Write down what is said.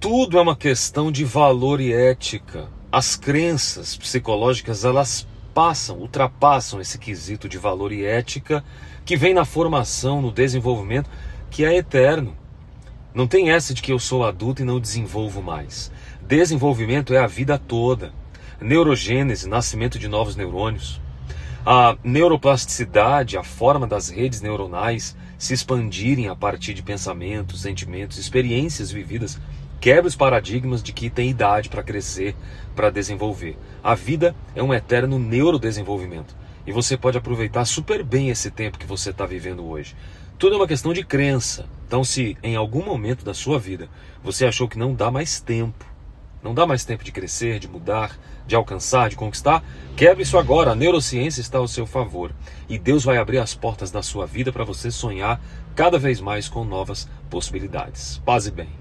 Tudo é uma questão de valor e ética. As crenças psicológicas, elas passam, ultrapassam esse quesito de valor e ética que vem na formação, no desenvolvimento, que é eterno. Não tem essa de que eu sou adulto e não desenvolvo mais. Desenvolvimento é a vida toda. Neurogênese, nascimento de novos neurônios. A neuroplasticidade, a forma das redes neuronais se expandirem a partir de pensamentos, sentimentos, experiências vividas, quebra os paradigmas de que tem idade para crescer, para desenvolver. A vida é um eterno neurodesenvolvimento e você pode aproveitar super bem esse tempo que você está vivendo hoje. Tudo é uma questão de crença. Então, se em algum momento da sua vida você achou que não dá mais tempo, não dá mais tempo de crescer, de mudar, de alcançar, de conquistar, quebre isso agora. A neurociência está ao seu favor e Deus vai abrir as portas da sua vida para você sonhar cada vez mais com novas possibilidades. Paz e bem.